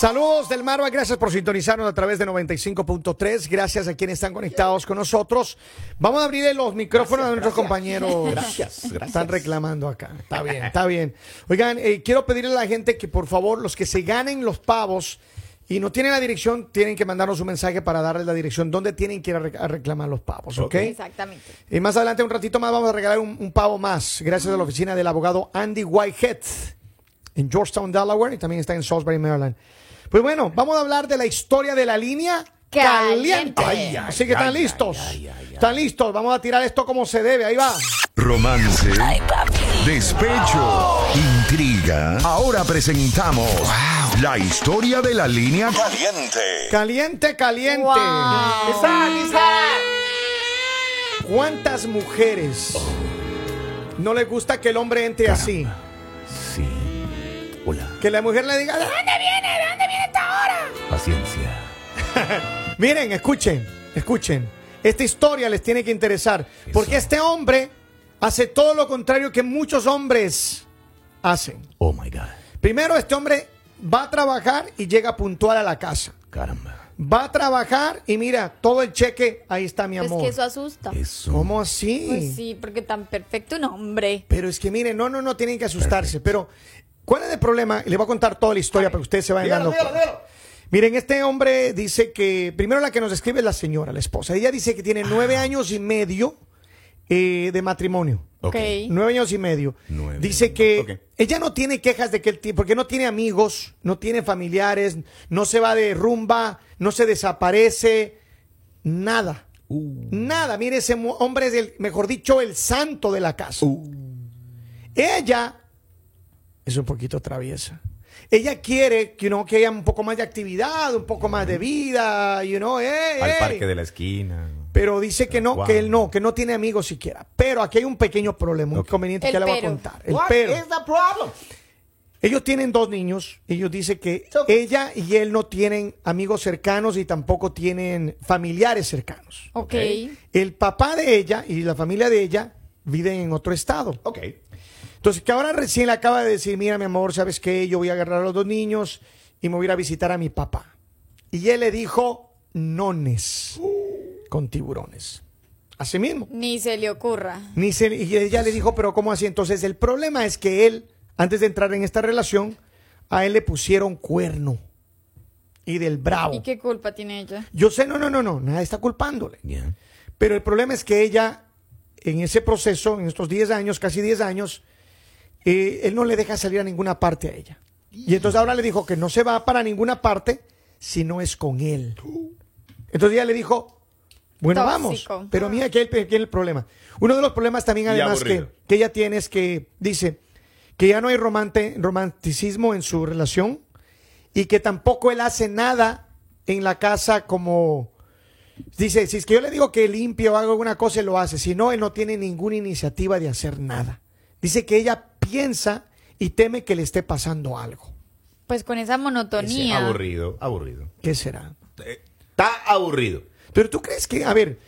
Saludos del Marva, gracias por sintonizarnos a través de 95.3. Gracias a quienes están conectados con nosotros. Vamos a abrir los micrófonos a nuestros compañeros. Gracias, gracias. Están reclamando acá. Está bien, está bien. Oigan, eh, quiero pedirle a la gente que por favor, los que se ganen los pavos y no tienen la dirección, tienen que mandarnos un mensaje para darles la dirección donde tienen que ir a, re- a reclamar los pavos, ¿ok? Exactamente. Y más adelante, un ratito más, vamos a regalar un, un pavo más, gracias a la oficina del abogado Andy Whitehead en Georgetown, Delaware, y también está en Salisbury, Maryland. Pues bueno, vamos a hablar de la historia de la línea caliente. Caliente. Ay, ay, Así que están ay, listos. ay, ay, ay. Están listos. Vamos a tirar esto como se debe. Ahí va. Romance, despecho, intriga. Ahora presentamos la historia de la línea caliente. Caliente, caliente. Wow. ¿Cuántas mujeres no les gusta que el hombre entre así? Sí. Hola. Que la mujer le diga, ¿de dónde viene? ¿De dónde viene esta hora? Paciencia. Miren, escuchen, escuchen. Esta historia les tiene que interesar. Porque este hombre hace todo lo contrario que muchos hombres hacen. Oh my God. Primero, este hombre va a trabajar y llega puntual a la casa. Caramba. Va a trabajar y mira, todo el cheque, ahí está mi Es amor. que eso asusta. Eso. ¿Cómo así? Pues sí, porque tan perfecto un hombre. Pero es que miren, no, no, no tienen que asustarse. Pero, ¿cuál es el problema? Le voy a contar toda la historia para que ustedes se vayan dando. Miren, este hombre dice que, primero la que nos escribe es la señora, la esposa. Ella dice que tiene nueve años y medio eh, de matrimonio. Ok. Nueve años y medio. Nueve Dice años. que ella no tiene quejas de que él tiene, porque no tiene amigos, no tiene familiares, no se va de rumba, no se desaparece, nada. Uh. Nada. Mire, ese hombre es el, mejor dicho, el santo de la casa. Uh. Ella es un poquito traviesa. Ella quiere que, you know, que haya un poco más de actividad, un poco más de vida, you know, ey, Al ey. parque de la esquina. Pero dice que no, Wow. que él no, que no tiene amigos siquiera. Pero aquí hay un pequeño problema, un Ok. inconveniente El que le voy a contar. El pero. Ellos tienen dos niños. Ellos dicen que ella y él no tienen amigos cercanos y tampoco tienen familiares cercanos. Ok. El papá de ella y la familia de ella viven en otro estado. Ok. Entonces, que ahora recién le acaba de decir, mira, mi amor, ¿sabes qué? Yo voy a agarrar a los dos niños y me voy a ir a visitar a mi papá. Y él le dijo, nones, con tiburones. Así mismo. Ni se le ocurra. Ni se- y ella le dijo, pero ¿cómo así? Entonces, el problema es que él, antes de entrar en esta relación, a él le pusieron cuerno. Y del bravo. ¿Y qué culpa tiene ella? Yo sé, no, no, no, no, nada está culpándole. Yeah. Pero el problema es que ella, en ese proceso, en estos 10 años, casi 10 años, eh, él no le deja salir a ninguna parte a ella. Y entonces ahora le dijo que no se va para ninguna parte si no es con él. Entonces ella le dijo, bueno, Tóxico. vamos. Pero mira, aquí hay, aquí hay el problema. Uno de los problemas también, además, que, que ella tiene es que dice que ya no hay romante- romanticismo en su relación y que tampoco él hace nada en la casa como... Dice, si es que yo le digo que limpie o haga alguna cosa, él lo hace. Si no, él no tiene ninguna iniciativa de hacer nada. Dice que ella piensa y teme que le esté pasando algo. Pues con esa monotonía. Ese Aburrido, aburrido. ¿Qué será? Eh, Está aburrido. Pero tú crees que, a ver,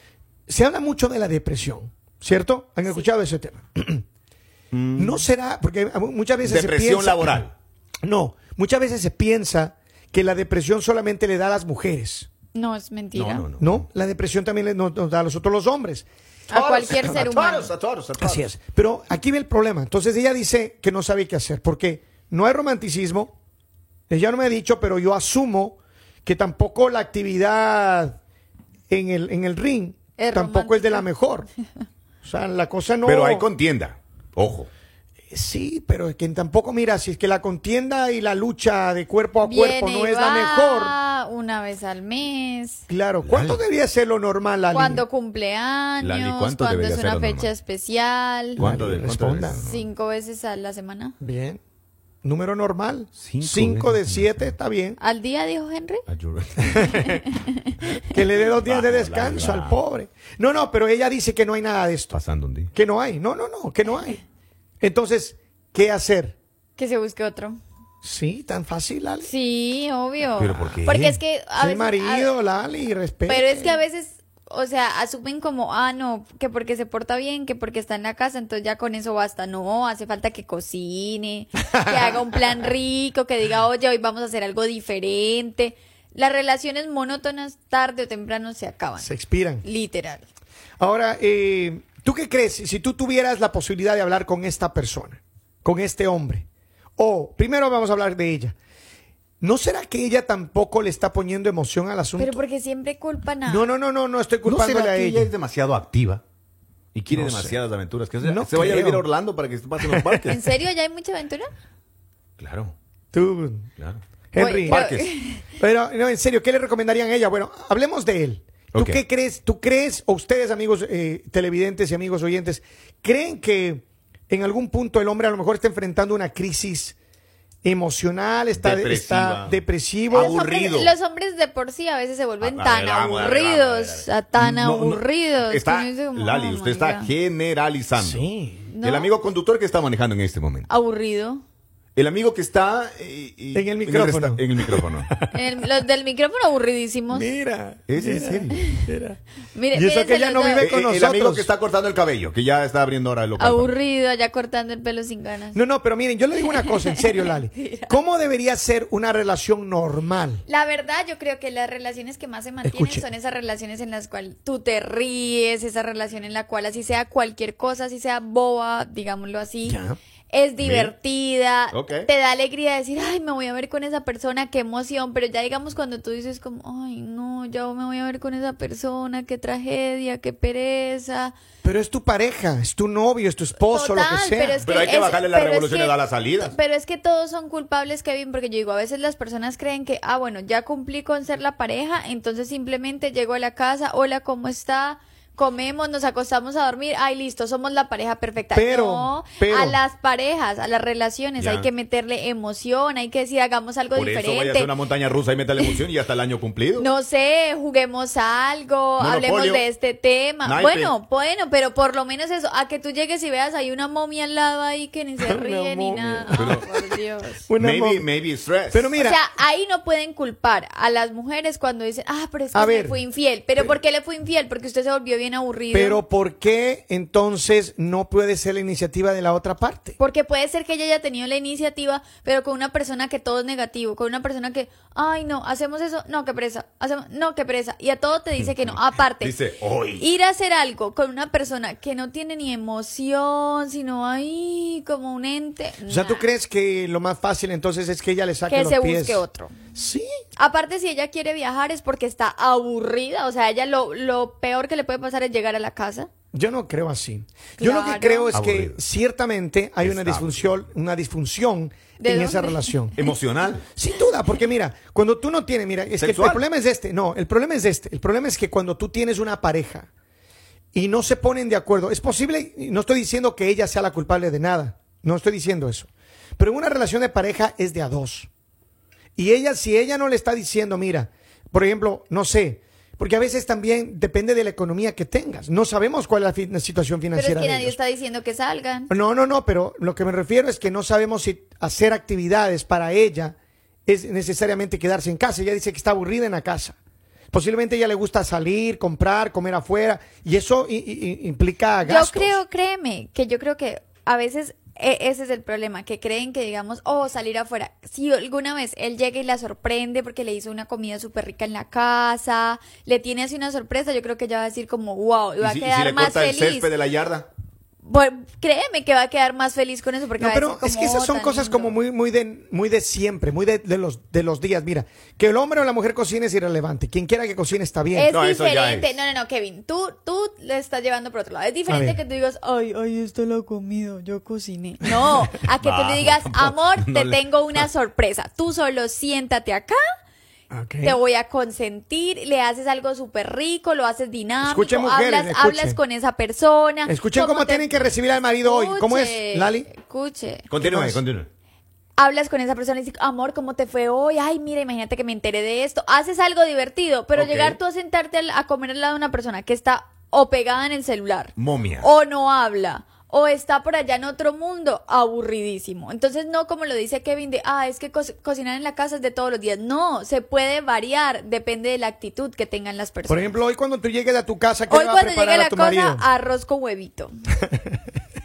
se habla mucho de la depresión, ¿cierto? ¿Han escuchado ese tema? no será, porque muchas veces se Depresión piensa- laboral. No, muchas veces se piensa que la depresión solamente le da a las mujeres. No, es mentira. No, no, no. No, la depresión también le- nos, nos da a nosotros los hombres. A cualquier ser humano. A todos, a todos. Así es. Pero aquí ve el problema. Entonces ella dice que no sabe qué hacer porque no hay romanticismo. Ella no me ha dicho, pero yo asumo que tampoco la actividad en el, en el ring Es tampoco es de la mejor. O sea, la cosa no. Pero hay contienda. Ojo. Sí, pero es que tampoco, mira, si es que la contienda y la lucha de cuerpo a Viene cuerpo no es la mejor. Una vez al mes. Claro, ¿cuánto Lali. debería ser lo normal, Lali? Cuando cumpleaños. Lali, ¿cuánto cuando es una fecha normal? especial. ¿Cuánto Lali, de- responda. Cinco veces a la semana. Bien. Número normal. Cinco Cinco de siete, está bien. Al día, dijo Henry. Ayuda. Que le dé dos días de descanso al pobre. No, no, pero ella dice que no hay nada de esto. Pasando un día. Que no hay. No, no, no, que no hay. Entonces, ¿qué hacer? Que se busque otro. Sí, tan fácil, Lali. Sí, obvio. ¿Pero por qué? Porque es que. a Soy veces- marido, a- Lali, respeta. pero es que a veces. o sea, asumen como, ah, no, que porque se porta bien, que porque está en la casa, entonces ya con eso basta. No, hace falta que cocine, que haga un plan rico, que diga, oye, hoy vamos a hacer algo diferente. Las relaciones monótonas tarde o temprano se acaban. Se expiran. Literal. Ahora, eh, ¿tú qué crees? Si tú tuvieras la posibilidad de hablar con esta persona, con este hombre, o primero vamos a hablar de ella, ¿no será que ella tampoco le está poniendo emoción al asunto? Pero porque siempre culpan a... No, no, no, no, no estoy ¿No culpándole será a que ella. ella es demasiado activa? Y quiere No sé. demasiadas aventuras. Que se, No se vaya a creo. vivir a Orlando para que se pasen los parques. ¿En serio ya hay mucha aventura? Claro, Tú, claro. Henry. Voy, Parques. Pero, no, en serio, ¿qué le recomendarían a ella? Bueno, hablemos de él. ¿Tú Ok. qué crees? ¿Tú crees, o ustedes, amigos eh, televidentes y amigos oyentes, creen que en algún punto el hombre a lo mejor está enfrentando una crisis emocional, está, Depresiva. está depresivo? Los hombres, Aburrido. los hombres de por sí a veces se vuelven A- tan a ver, aburridos, a ver, ver. tan No, no, aburridos. Está, como, Lali, oh usted está generalizando. Sí. No. El amigo conductor que está manejando en este momento. Aburrido. El amigo que está eh, eh, En el micrófono. En el micrófono. El- los del micrófono aburridísimos. Mira. ¿Es en mira, serio? mira. Mire, Y eso que los no vive Eh, con eh, el nosotros. amigo que está cortando el cabello, que ya está abriendo ahora el local. Aburrido, allá cortando el pelo sin ganas. No, no, pero miren, yo le digo una cosa, en serio, Lali. ¿Cómo debería ser una relación normal? La verdad, yo creo que las relaciones que más se mantienen Escuche. son esas relaciones en las cuales tú te ríes, esa relación en la cual así sea cualquier cosa, así sea boba, digámoslo así, Ya. Es divertida, te da alegría decir, ay, me voy a ver con esa persona, qué emoción, pero ya digamos cuando tú dices como, ay, no, ya me voy a ver con esa persona, qué tragedia, qué pereza. Pero es tu pareja, es tu novio, es tu esposo, lo que sea. pero es Pero hay que bajarle las pero es que- a las salidas. Pero es que todos son culpables, Kevin, porque yo digo, a veces las personas creen que, ah, bueno, ya cumplí con ser la pareja, entonces simplemente llego a la casa, hola, ¿cómo está? Comemos, nos acostamos a dormir, ay, listo, somos la pareja perfecta. Pero, no, pero- a las parejas, a las relaciones, Ya. hay que meterle emoción, hay que decir, hagamos algo Por eso a diferente. una montaña rusa y meta la emoción y ya está el año cumplido. No sé, juguemos algo, Monopolio. hablemos de este tema. Naipe. Bueno, bueno, pero por lo menos eso, a que tú llegues y veas hay una momia al lado ahí que ni se Una ríe ni nada. Pero- Ay, por Dios. Una maybe, maybe stress. Pero mira, O sea, ahí no pueden culpar a las mujeres cuando dicen, ah, pero es que A ver. fue infiel. ¿Pero por qué le fue infiel? Porque usted se volvió bien aburrido. pero ¿por qué entonces no puede ser la iniciativa de la otra parte? Porque puede ser que ella haya tenido la iniciativa, pero con una persona que todo es negativo, con una persona que, ay, no, hacemos eso, no, qué presa, hacemos, no, qué presa, y a todo te dice que no. Aparte, Dice, hoy. ir a hacer algo con una persona que no tiene ni emoción, sino ahí como un ente. O sea, ¿tú crees que lo más fácil entonces es que ella le saque que los se pies? busque otro. Sí. Aparte, si ella quiere viajar es porque está aburrida, o sea, ella lo, lo peor que le puede pasar es llegar a la casa. Yo no creo así. Yo lo que Claro. creo es Aburrido. que ciertamente hay una Está disfunción, una disfunción ¿De en esa dónde? relación. Emocional. Sin duda, porque mira, cuando tú no tienes, mira, es que Sexual. el problema es este, no, el problema es este, el problema es que cuando tú tienes una pareja y no se ponen de acuerdo, es posible, y no estoy diciendo que ella sea la culpable de nada, no estoy diciendo eso, pero en una relación de pareja es de a dos. Y ella, si ella no le está diciendo, mira, por ejemplo, no sé, porque a veces también depende de la economía que tengas, no sabemos cuál es la, situación Pero financiera es que de nadie ellos. está diciendo que salgan. No, no, no, pero lo que me refiero es que no sabemos si hacer actividades para ella es necesariamente quedarse en casa. Ella dice que está aburrida en la casa. Posiblemente a ella le gusta salir, comprar, comer afuera, y eso implica gastos. Yo creo, créeme, que yo creo que a veces ese es el problema, que creen que digamos, oh, salir afuera. Si alguna vez él llega y la sorprende porque le hizo una comida súper rica en la casa, le tiene así una sorpresa, yo creo que ella va a decir como, wow, y va ¿Y si, a y si quedar le más corta el feliz. césped de la yarda? Bueno, créeme que va a quedar más feliz con eso porque No, va a pero es que esas "Oh, son cosas lindo". como muy, muy de, muy de siempre, muy de, de los, de los días. Mira, que el hombre o la mujer cocine es irrelevante. Quien quiera que cocine está bien. Es No, eso ya diferente. es. No, no, no, Kevin. Tú, tú le estás llevando por otro lado. Es diferente que tú digas, ay, ahí está la comida, yo cociné. No, a que tú le digas, amor, no te le- tengo una sorpresa. Tú solo siéntate acá, Te voy a consentir, le haces algo súper rico, lo haces dinámico, Escuchen, mujeres, hablas, escuchen. hablas con esa persona. Escuchen cómo tienen que recibir al marido hoy. ¿Cómo es, Lali? Escuche. Continúe, continúe. hablas con esa persona y dices, amor, ¿cómo te fue hoy? Ay, mira, imagínate que me enteré de esto. Haces algo divertido, pero llegar tú a sentarte a comer al lado de una persona que está o pegada en el celular, Momias. o no habla, o está por allá en otro mundo, aburridísimo. Entonces, no como lo dice Kevin de, ah, es que co- cocinar en la casa es de todos los días. No, se puede variar, depende de la actitud que tengan las personas. Por ejemplo, hoy cuando tú llegues a tu casa, ¿qué Hoy le va a cuando llegue preparar la a tu cosa, marido? arroz con huevito.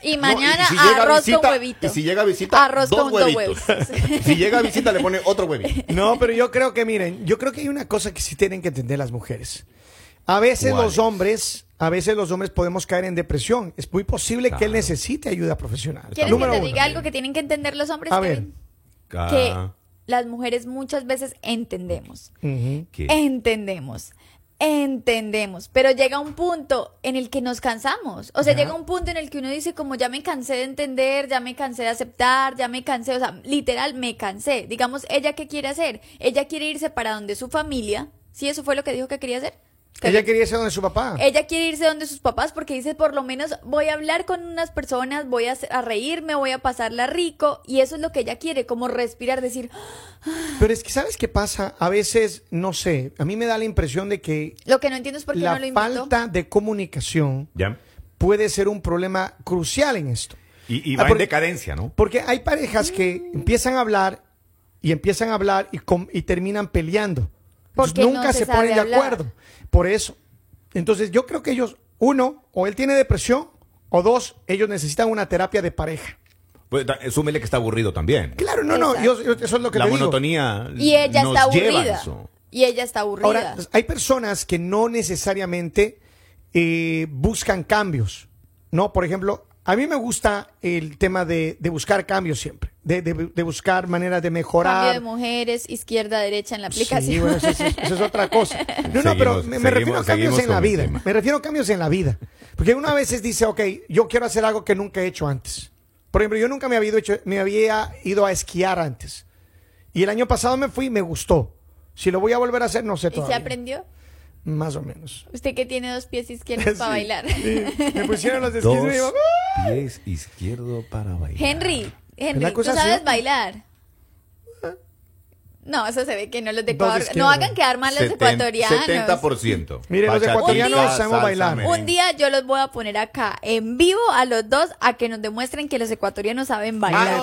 Y No, mañana y si llega arroz visita- con huevito. Y si llega a visita, Arroz dos con dos huevitos. huevos. si llega a visita, le pone otro huevito. No, pero yo creo que, miren, yo creo que hay una cosa que sí tienen que entender las mujeres. A veces ¿Cuál los es? hombres, a veces los hombres podemos caer en depresión. Es muy posible que él necesite ayuda profesional. ¿Quieres que te uno. diga algo que tienen que entender los hombres, A ver. Kevin? Que las mujeres muchas veces entendemos. Entendemos. Entendemos, pero llega un punto en el que nos cansamos. O sea, Ya. llega un punto en el que uno dice como ya me cansé de entender, ya me cansé de aceptar, ya me cansé, o sea, literal me cansé. Digamos, ella qué quiere hacer? Ella quiere irse para donde su familia. ¿Sí eso fue lo que dijo que quería hacer? Ella quería irse donde su papá. Ella quiere irse donde sus papás porque dice, por lo menos voy a hablar con unas personas, voy a, a reírme, voy a pasarla rico. Y eso es lo que ella quiere, como respirar, decir, Pero es que, ¿sabes qué pasa? A veces, no sé, a mí me da la impresión de que lo que no entiendo es por qué la no lo invitó. falta de comunicación ¿Ya? puede ser un problema crucial en esto. Y, y Ah, va en porque- decadencia, ¿no? Porque hay parejas que empiezan a hablar y empiezan a hablar y, com- y terminan peleando. Entonces, Porque no nunca se ponen de hablar. acuerdo. Por eso. Entonces yo creo que ellos, uno, o él tiene depresión, o dos, ellos necesitan una terapia de pareja. Pues, da- súmele que está aburrido también. Claro, no, no, yo, yo- eso es lo que La te digo. monotonía Y ella nos está lleva a aburrida. eso. Y ella está aburrida. Ahora, hay personas que no necesariamente eh, buscan cambios, ¿no? Por ejemplo, a mí me gusta el tema de, de buscar cambios siempre, de, de- de buscar maneras de mejorar. Cambio de mujeres, izquierda, derecha en la aplicación. Sí, bueno, eso, eso- eso es otra cosa. No, no, pero me, me refiero a cambios en la vida. tema. Me refiero a cambios en la vida. Porque uno a veces dice, ok, yo quiero hacer algo que nunca he hecho antes. Por ejemplo, yo nunca me había, ido, hecho- me había ido a esquiar antes. Y el año pasado me fui y me gustó. Si lo voy a volver a hacer, no sé ¿Y se todavía. aprendió? Más o menos. Usted que tiene dos pies izquierdos para bailar. sí. Me pusieron los esquís Dos y me digo, pies izquierdo para bailar. Henry, Henry, ¿La ¿tú sabes bailar? No, eso se ve que no los de Ecuador. No hagan quedar mal los Seten- ecuatorianos. 70%. Mire, los ecuatorianos sabemos bailar. Un día yo los voy a poner acá en vivo a los dos a que nos demuestren que los ecuatorianos saben bailar.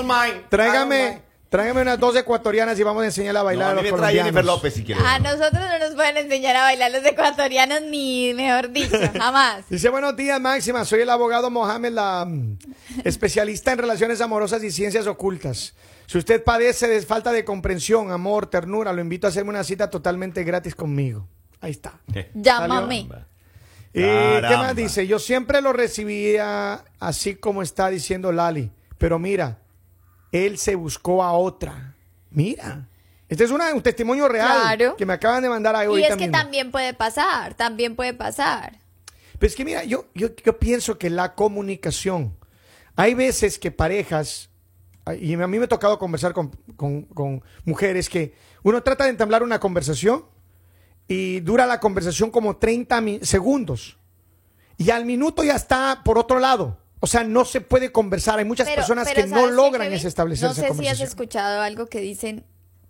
tráigame, tráigame unas dos ecuatorianas y vamos a enseñarle a No, bailar a a mí los me trae Jennifer colombianos. López si quieres. A nosotros no nos pueden enseñar a bailar los ecuatorianos ni, mejor dicho, jamás. Dice, buenos días, Máxima. Soy el abogado Mohamed, la mm, especialista en relaciones amorosas y ciencias ocultas. Si usted padece de falta de comprensión, amor, ternura, lo invito a hacerme una cita totalmente gratis conmigo. Ahí está. Llámame. Eh, ¿Qué más dice? Yo siempre lo recibía así como está diciendo Lali. Pero mira, él se buscó a otra. Mira. Este es una- un testimonio real Claro. que me acaban de mandar ahí Y es que mismo. también puede pasar, también puede pasar. Pero es que mira, yo, yo, yo pienso que la comunicación, hay veces que parejas, y a mí me ha tocado conversar con, con- con mujeres que uno trata de entablar una conversación y dura la conversación como 30 mi- segundos y al minuto ya está por otro lado. O sea, no se puede conversar. Hay muchas Pero- personas pero que no ¿sabes qué, logran ese establecer No sé si has escuchado algo que dicen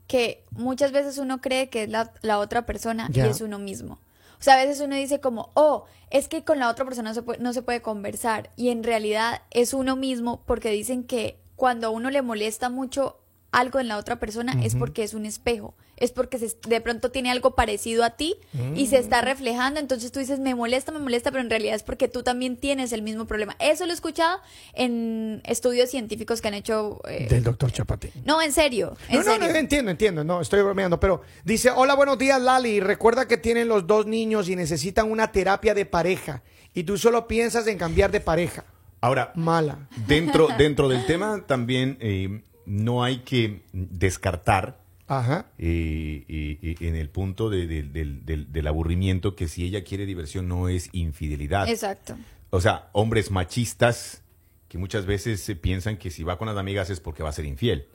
que muchas veces uno cree que es la, la otra persona y es uno mismo. O sea, a veces uno dice como, oh, es que con la otra persona no se puede, no se puede conversar. Y en realidad es uno mismo porque dicen que cuando a uno le molesta mucho algo en la otra persona es porque es un espejo. Es porque se- de pronto tiene algo parecido a ti y se está reflejando. Entonces tú dices, me molesta, me molesta, pero en realidad es porque tú también tienes el mismo problema. Eso lo he escuchado en estudios científicos que han hecho... eh, Del doctor Chapatín. no, en serio. En No, no, entiendo, entiendo, no, estoy bromeando, pero dice, hola, buenos días, Lali, recuerda que tienen los dos niños y necesitan una terapia de pareja y tú solo piensas en cambiar de pareja. Ahora, Mala. dentro, dentro del tema también eh, no hay que descartar Ajá. eh, eh, eh, en el punto de- de- del- aburrimiento que si ella quiere diversión no es infidelidad. Exacto. O sea, hombres machistas que muchas veces eh, piensan que si va con las amigas es porque va a ser infiel.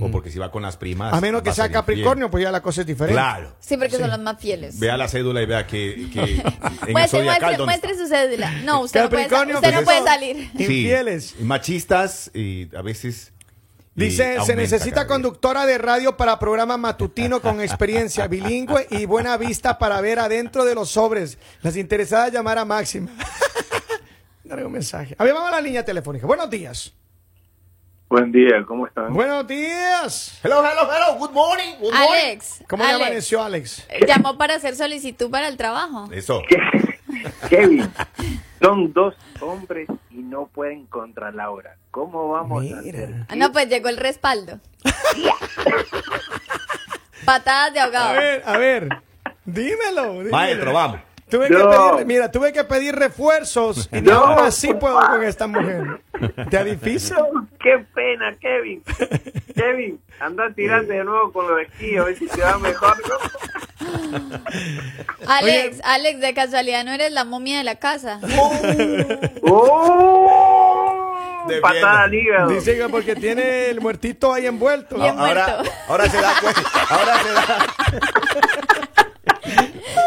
O porque si va con las primas. A menos que sea infiel. Capricornio, pues ya la cosa es diferente. Claro. Sí, porque son los más fieles. Vea la cédula y vea que, que en Muestre, su cédula. No, usted no puede, usted pues no puede eso- salir. Sí, Infieles. machistas y a veces. Dice, se necesita conductora de radio para programa matutino con experiencia bilingüe y buena vista para ver adentro de los sobres. Las interesadas llamar a Máxima. Dale un mensaje. A ver, vamos a la línea telefónica. Buenos días. Buen día, ¿cómo están? Buenos días. Hello, hello, hello. Good morning. Good morning. Alex, ¿Cómo le amaneció Alex? eh, Llamó para hacer solicitud para el trabajo. Eso. Kevin, son dos hombres no pueden contra Laura. ¿Cómo vamos a hacer? Ah, no, pues llegó el respaldo. Patadas de A ahogado. ver, a ver. Dímelo. dímelo. Maestro, vamos. Tuve que pedir, mira, tuve que pedir refuerzos y No. aún así puedo con esta mujer. ¿Te difícil? No, qué pena, Kevin. Kevin, anda tirando de nuevo con los esquíes, a ver si te va mejor. ¿no? Alex, Alex, de casualidad no eres la momia de la casa. ¡Oh! De Patada al hígado. Dice que porque tiene el muertito ahí envuelto. Bien Ahora, muerto. ahora se da cuenta. Ahora se da.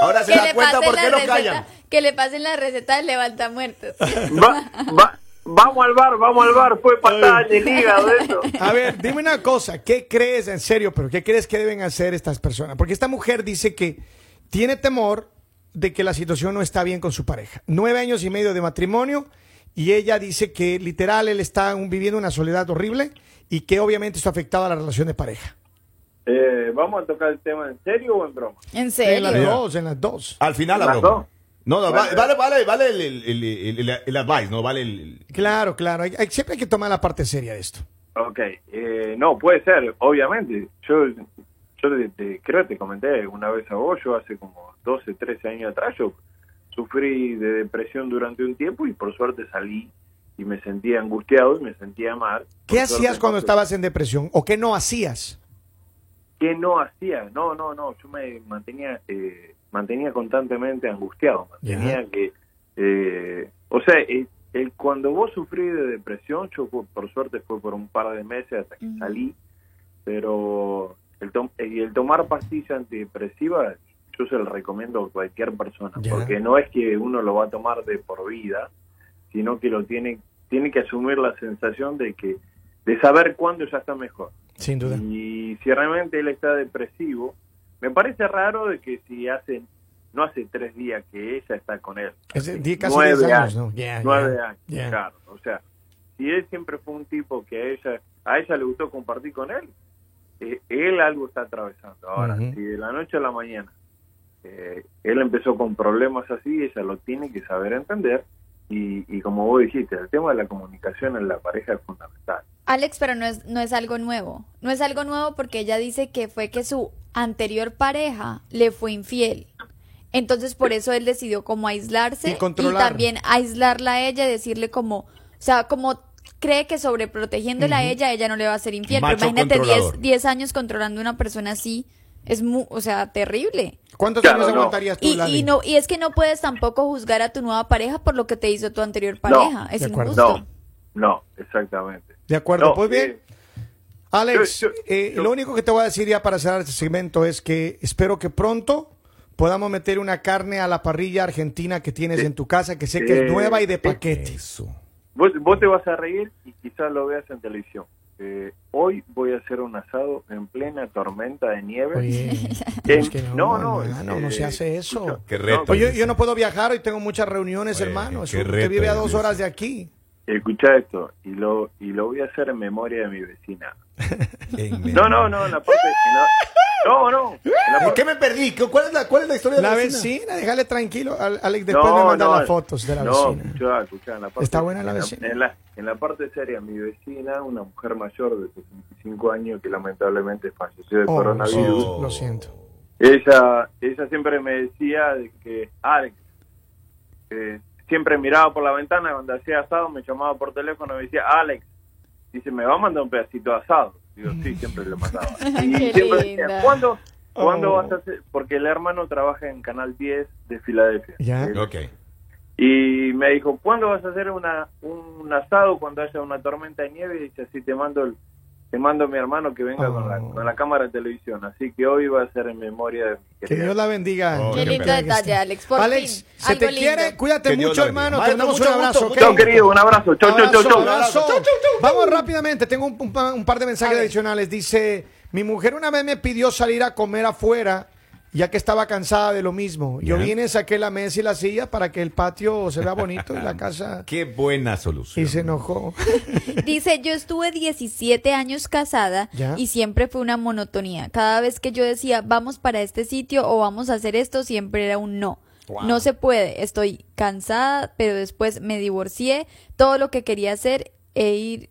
Ahora se Que da cuenta por qué no receta, callan. que le pasen la receta del levanta muertos. Va- va- vamos al bar, vamos al bar. Fue patada en el hígado eso. A ver, dime una cosa, ¿qué crees en serio, pero qué crees que deben hacer estas personas? Porque esta mujer dice que tiene temor de que la situación no está bien con su pareja. Nueve años y medio de matrimonio y ella dice que literal él está un- viviendo una soledad horrible y que obviamente esto ha afectado a la relación de pareja. Eh, ¿Vamos a tocar el tema en serio o en broma? En En serio. las dos, en las dos. Al final la Las broma. dos. No, no, Bueno. vale, vale, vale el, el, el, el, advice, no vale el. Claro, claro. hay- hay- siempre hay que tomar la parte seria de esto. Ok, eh, no, puede ser, obviamente. Yo, yo te, te- creo que te comenté una vez a vos, yo hace como 12, 13 años atrás, yo sufrí de depresión durante un tiempo y por suerte salí y me sentía angustiado y me sentía mal. ¿Qué hacías cuando estabas en depresión o qué no hacías? ¿Qué no hacía? No, no, no, yo me mantenía eh, mantenía constantemente angustiado, mantenía que, eh, o sea, eh, el, cuando vos sufrí de depresión, yo por, por suerte fue por un par de meses hasta que salí, pero el, tom- el tomar pastillas antidepresivas yo se lo recomiendo a cualquier persona, porque no es que uno lo va a tomar de por vida, sino que lo tiene tiene que asumir la sensación de que de saber cuándo ya está mejor. Sin duda. Y si realmente él está depresivo, me parece raro de que si hace, no hace tres días que ella está con él. Es casi nueve 10 años, ¿no? Nueve años, claro. O sea, si él siempre fue un tipo que a ella, a ella le gustó compartir con él, eh, él algo está atravesando. Ahora, si de la noche a la mañana eh, él empezó con problemas así, ella lo tiene que saber entender. Y, y como vos dijiste, el tema de la comunicación en la pareja es fundamental. Alex, pero no es, no es algo nuevo. No es algo nuevo porque ella dice que fue que su anterior pareja le fue infiel. Entonces por eso él decidió como aislarse Y también aislarla a ella y decirle como, o sea, como cree que sobreprotegiéndola a ella, ella no le va a ser infiel. Pero imagínate controlador. 10, 10 años controlando a una persona así, es muy, o sea, terrible. ¿Cuántos Claro, años no. aguantarías tú, Y, Lali? y no y es que no puedes tampoco juzgar a tu nueva pareja por lo que te hizo tu anterior pareja. es injusto. No, no, exactamente. De acuerdo, No, pues bien. eh, Alex, yo- yo- eh, yo- lo único que te voy a decir ya para cerrar este segmento es que espero que pronto podamos meter una carne a la parrilla argentina que tienes en tu casa, que sé que es Eh, nueva y de eh, paquete. Eso. Vos, vos te vas a reír y quizás lo veas en televisión. Eh, hoy voy a hacer un asado en plena tormenta de nieve. Oye, es que no, no, no, no, hermano, no eh, se hace eso. Qué reto. Pues yo, yo no puedo viajar y tengo muchas reuniones, Oye, hermano. reto, que vive a dos horas de aquí. Escucha esto, y lo, y lo voy a hacer en memoria de mi vecina. No, no, no, en la parte... en la- no, no, en la ¿Por parte- qué me perdí? ¿Qué- ¿Cuál es la, cuál es la historia de La la vecina, déjale tranquilo. Al- Alex, después no, me manda no, las fotos de la no, vecina. escuchá, escuchá, en la parte- ¿Está buena la vecina? En la, en la parte seria, mi vecina, una mujer mayor de 65 años que lamentablemente falleció de Oh, coronavirus. Oh. Lo siento. Ella, ella siempre me decía de que Alex eh, siempre miraba por la ventana cuando hacía asado, me llamaba por teléfono y me decía Alex, dice, ¿me va a mandar un pedacito de asado? Digo, sí, siempre le mandaba. Y Qué siempre linda. decía, ¿cuándo, ¿cuándo Oh. vas a hacer? Porque el hermano trabaja en Canal 10 de Filadelfia. Ya. Él- Ok. y me dijo, ¿cuándo vas a hacer una, un asado cuando haya una tormenta de nieve? Y dice, así te mando el, te mando a mi hermano que venga con, la, Oh. con la cámara de televisión. Así que hoy va a ser en memoria de mi Que querida. Dios la bendiga. Oh, Qué lindo detalle, Alex. Por Alex, fin, se te algo quiere, lindo. cuídate Que mucho, hermano. Te mandamos un abrazo. gusto, ¿ok? Chao, querido, un abrazo. Chau, chau, chau, chau. Abrazo, abrazo. Vamos rápidamente, tengo un, un pa- un par de mensajes adicionales. Dice, mi mujer una vez me pidió salir a comer afuera ya que estaba cansada de lo mismo. Yo vine, saqué la mesa y la silla para que el patio se vea bonito y la casa... Qué buena solución. Y se enojó. Dice, yo estuve 17 años casada Ya. y siempre fue una monotonía. Cada vez que yo decía, vamos para este sitio o vamos a hacer esto, siempre era un no. Wow. No se puede, estoy cansada, pero después me divorcié, todo lo que quería hacer e ir...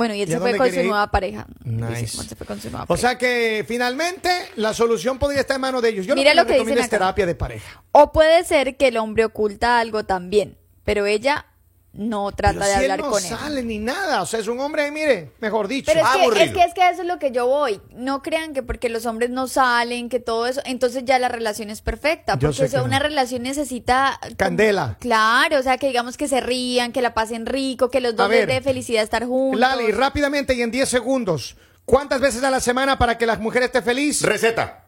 Bueno, y él ¿Y a se fue con su nueva pareja. Nice. Dice, él se fue con su nueva O sea que finalmente la solución podría estar en manos de ellos. Yo Mira lo lo que que les recomiendo dicen es terapia de pareja. O puede ser que el hombre oculta algo también, pero ella no trata Pero de si hablar él no con él. sale ni nada. O sea, es un hombre, mire, mejor dicho. Pero es que, es que es que eso es lo que yo voy. No crean que porque los hombres no salen, que todo eso, entonces ya la relación es perfecta. Yo Porque o sea, una no. relación necesita como- Candela. Claro, o sea, que digamos que se rían, que la pasen rico, que los dos les dé felicidad estar juntos. Lali, rápidamente y en 10 segundos. ¿Cuántas veces a la semana para que la mujer esté feliz? Receta.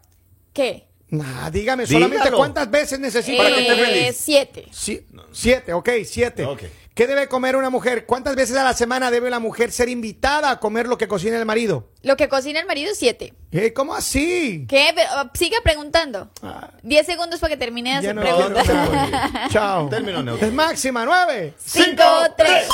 ¿Qué? Nah, dígame Dígalo. solamente cuántas veces necesita Para que esté Eh, feliz. siete. Si- siete, ok, siete. Ok. ¿Qué debe comer una mujer? ¿Cuántas veces a la semana debe la mujer ser invitada a comer lo que cocina el marido? Lo que cocina el marido, siete. Eh, ¿Cómo así? ¿Qué? Oh, Sigue preguntando. Ah. Diez segundos para que termine de hacer no, preguntas. no me voy. Chao. Término neutro. Es máxima, nueve. Cinco, tres.